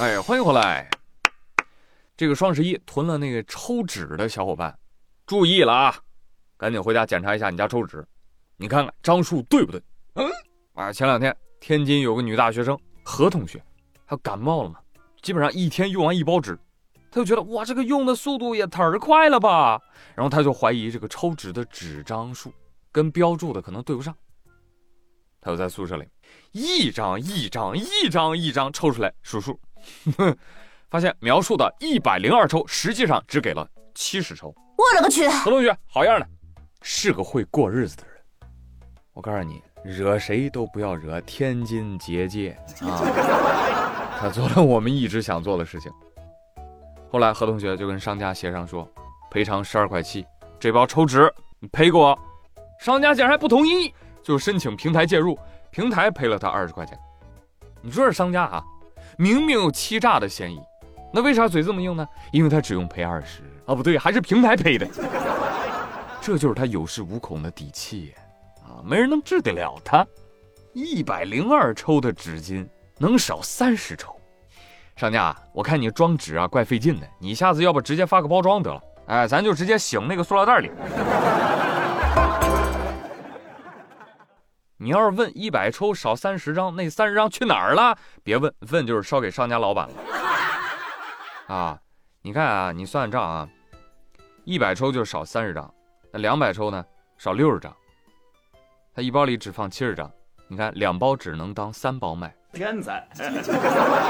哎，欢迎回来。这个双十一囤了那个抽纸的小伙伴，注意了啊！赶紧回家检查一下你家抽纸，你看看张数对不对？嗯。啊，前两天天津有个女大学生何同学，她感冒了嘛，基本上一天用完一包纸，她就觉得哇，这个用的速度也忒快了吧，然后她就怀疑这个抽纸的纸张数跟标注的可能对不上，她就在宿舍里一张一张一张一张抽出来数数。发现描述的一百零二抽，实际上只给了七十抽。我勒个去！何同学，好样的，是个会过日子的人。我告诉你，惹谁都不要惹天津结界啊！他做了我们一直想做的事情。后来何同学就跟商家协商说，赔偿十二块七，这包抽纸你赔给我。商家竟然还不同意，就申请平台介入，平台赔了他二十块钱。你说这商家啊？明明有欺诈的嫌疑，那为啥嘴这么硬呢？因为他只用赔二十啊，不对，还是平台赔的，这就是他有恃无恐的底气啊！没人能治得了他。一百零二抽的纸巾能少三十抽，商家，我看你装纸啊怪费劲的，你下次要不直接发个包装得了？哎，咱就直接醒那个塑料袋里。你要是问一百抽少三十张，那三十张去哪儿了？别问，问就是烧给商家老板了。啊，你看啊，你算算账啊，一百抽就少三十张，那两百抽呢少六十张。他一包里只放七十张，你看两包只能当三包卖。天才！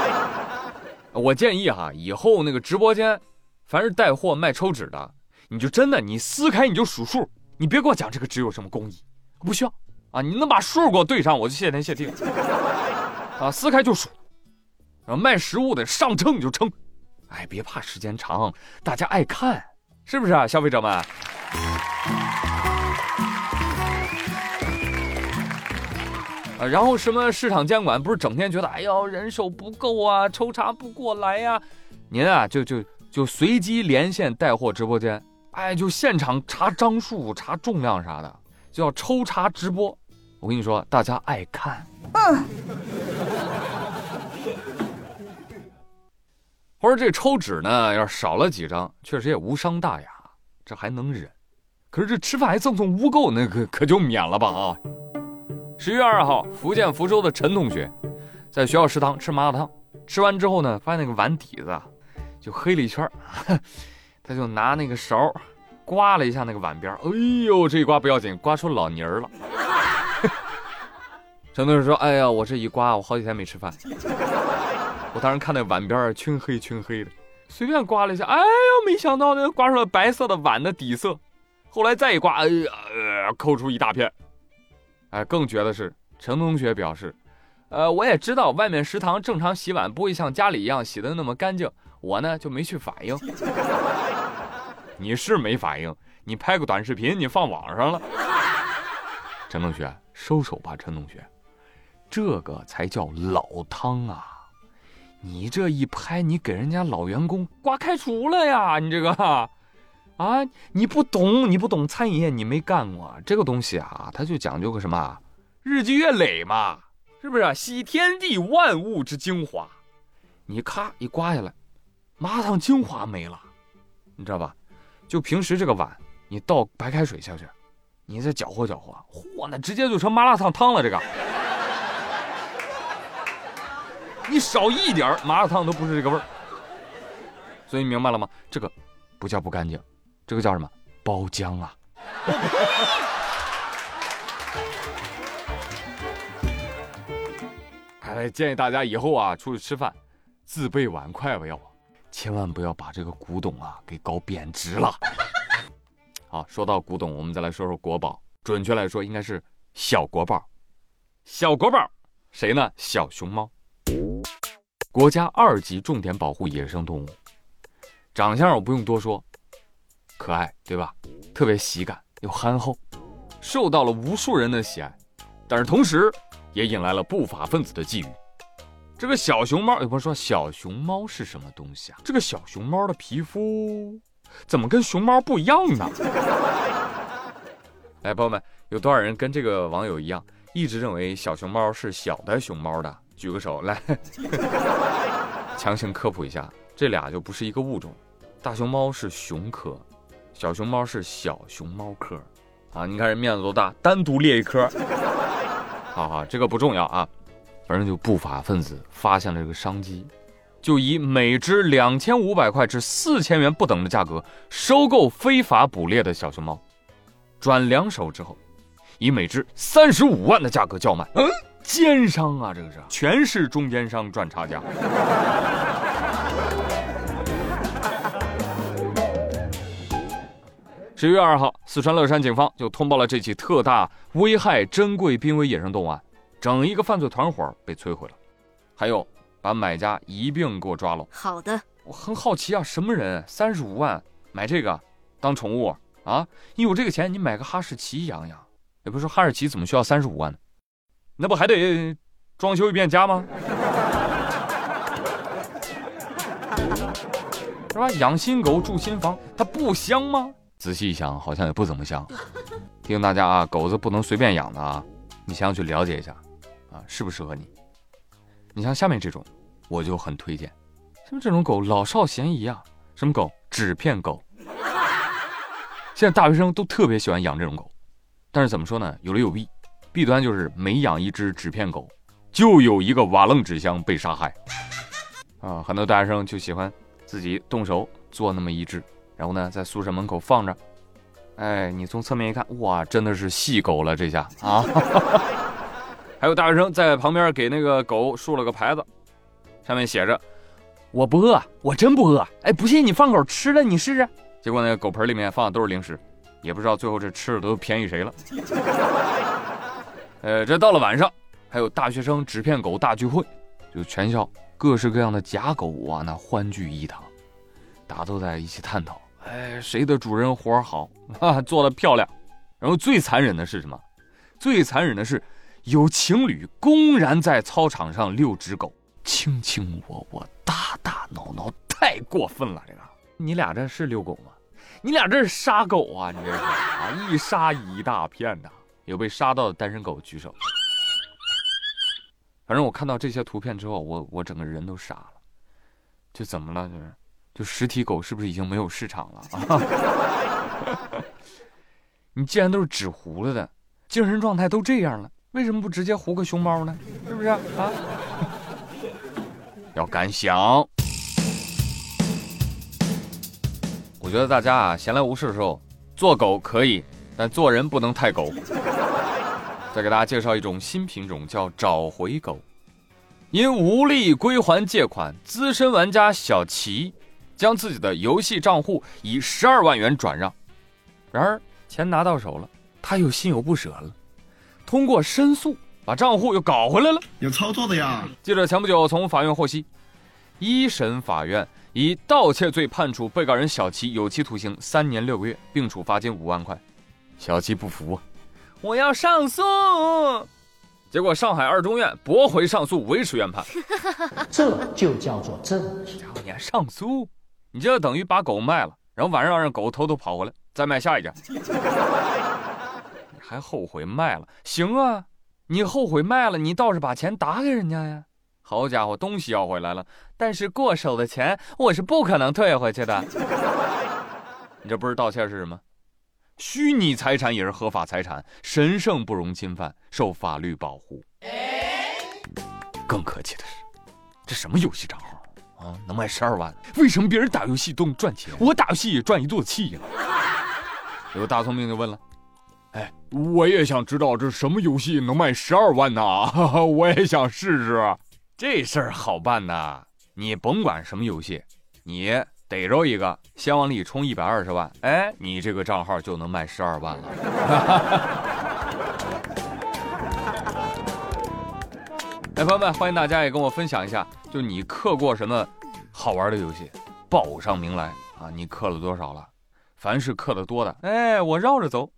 我建议哈，以后那个直播间，凡是带货卖抽纸的，你就真的你撕开你就数数，你别给我讲这个纸有什么工艺，不需要。啊，你能把数给我对上，我就谢天谢地。啊，撕开就数，然后卖实物的上称你就称，哎，别怕时间长，大家爱看，是不是啊，消费者们？啊，然后什么市场监管不是整天觉得，哎呦人手不够啊，抽查不过来呀？您啊，就就就随机连线带货直播间，哎，就现场查张数、查重量啥的。叫抽查直播，我跟你说，大家爱看。嗯。或者这抽纸呢，要是少了几张，确实也无伤大雅，这还能忍。可是这吃饭还赠送污垢，那可可就免了吧啊！十月二号，福建福州的陈同学在学校食堂吃麻辣烫，吃完之后呢，发现那个碗底子就黑了一圈，他就拿那个勺。刮了一下那个碗边哎呦，这一刮不要紧，刮出老泥儿了。陈同学说：“哎呀，我这一刮，我好几天没吃饭。我当时看那碗边儿黢黑黢黑的，随便刮了一下，哎呀，没想到呢刮出了白色的碗的底色。后来再一刮，哎呀，抠出一大片。哎，更绝的是，陈同学表示，呃，我也知道外面食堂正常洗碗不会像家里一样洗的那么干净，我呢就没去反应。”你是没反应，你拍个短视频，你放网上了。陈同学，收手吧，陈同学，这个才叫老汤啊！你这一拍，你给人家老员工刮开除了呀！你这个啊，你不懂，你不懂餐饮业，你没干过这个东西啊，它就讲究个什么日积月累嘛，是不是？吸天地万物之精华，你咔一刮下来，麻辣烫精华没了，你知道吧？就平时这个碗，你倒白开水下去，你再搅和搅和，嚯，那直接就成麻辣烫汤了。这个，你少一点麻辣烫都不是这个味儿。所以你明白了吗？这个不叫不干净，这个叫什么？包浆啊！哎，建议大家以后啊出去吃饭，自备碗筷吧，要不。千万不要把这个古董啊给搞贬值了。好，说到古董，我们再来说说国宝。准确来说，应该是小国宝。小国宝谁呢？小熊猫，国家二级重点保护野生动物。长相我不用多说，可爱对吧？特别喜感又憨厚，受到了无数人的喜爱。但是同时，也引来了不法分子的觊觎。这个小熊猫，有朋友说小熊猫是什么东西啊？这个小熊猫的皮肤怎么跟熊猫不一样呢？来，朋友们，有多少人跟这个网友一样，一直认为小熊猫是小的熊猫的？举个手来。强行科普一下，这俩就不是一个物种。大熊猫是熊科，小熊猫是小熊猫科。啊，你看人面子多大，单独列一科。好好，这个不重要啊，反正就不法分子发现了这个商机，就以每只两千五百块至四千元不等的价格收购非法捕猎的小熊猫，转两手之后，以每只三十五万的价格叫卖。嗯。奸商啊，这个是全是中间商赚差价。十一月二号，四川乐山警方就通报了这起特大危害珍贵濒危野生动物案，整一个犯罪团伙被摧毁了，还有把买家一并给我抓了。好的，我很好奇啊，什么人三十五万买这个当宠物啊？你有这个钱，你买个哈士奇养养。也不是说哈士奇怎么需要三十五万呢？那不还得装修一遍家吗？是吧？养新狗住新房，它不香吗？仔细一想，好像也不怎么香。提醒大家啊，狗子不能随便养的啊，你先要去了解一下，啊，适不适合你。你像下面这种，我就很推荐。像这种狗老少咸宜啊，什么狗？纸片狗。现在大学生都特别喜欢养这种狗，但是怎么说呢？有利有弊。弊端就是每养一只纸片狗，就有一个瓦楞纸箱被杀害。啊，很多大学生就喜欢自己动手做那么一只，然后呢，在宿舍门口放着。哎，你从侧面一看，哇，真的是细狗了这下啊！还有大学生在旁边给那个狗竖了个牌子，上面写着：“我不饿，我真不饿。”哎，不信你放口吃了，你试试。结果那个狗盆里面放的都是零食，也不知道最后这吃的都便宜谁了。呃，这到了晚上，还有大学生纸片狗大聚会，就全校各式各样的假狗啊，那欢聚一堂，大家都在一起探讨，哎，谁的主人活好啊，做的漂亮。然后最残忍的是什么？最残忍的是，有情侣公然在操场上遛只狗，卿卿我我，打打闹闹，太过分了！这个，你俩这是遛狗吗？你俩这是杀狗啊！你这是啊，一杀一大片呐。有被杀到的单身狗举手。反正我看到这些图片之后，我我整个人都傻了。就怎么了？就是，就实体狗是不是已经没有市场了啊？你既然都是纸糊了的，精神状态都这样了，为什么不直接糊个熊猫呢？是不是啊？要敢想。我觉得大家啊，闲来无事的时候做狗可以。但做人不能太狗。再给大家介绍一种新品种，叫找回狗。因无力归还借款，资深玩家小齐将自己的游戏账户以十二万元转让。然而钱拿到手了，他又心有不舍了。通过申诉，把账户又搞回来了。有操作的呀！记者前不久从法院获悉，一审法院以盗窃罪判处被告人小齐有期徒刑三年六个月，并处罚金五万块。小齐不服，我要上诉。结果上海二中院驳回上诉，维持原判。这就叫做正义。你还上诉？你这等于把狗卖了，然后晚上让狗偷偷跑回来，再卖下一家。你还后悔卖了？行啊，你后悔卖了，你倒是把钱打给人家呀。好家伙，东西要回来了，但是过手的钱我是不可能退回去的。你这不是道歉是什么？虚拟财产也是合法财产，神圣不容侵犯，受法律保护。更可气的是，这什么游戏账号啊？能卖十二万？为什么别人打游戏都能赚钱，我打游戏也赚一肚子气呀？有大聪明就问了：“哎，我也想知道这什么游戏能卖十二万呢？我也想试试。这事儿好办呐，你甭管什么游戏，你。”逮着一个，先往里充一百二十万，哎，你这个账号就能卖十二万了。哎，朋友们，欢迎大家也跟我分享一下，就你氪过什么好玩的游戏，报上名来啊！你氪了多少了？凡是氪的多的，哎，我绕着走，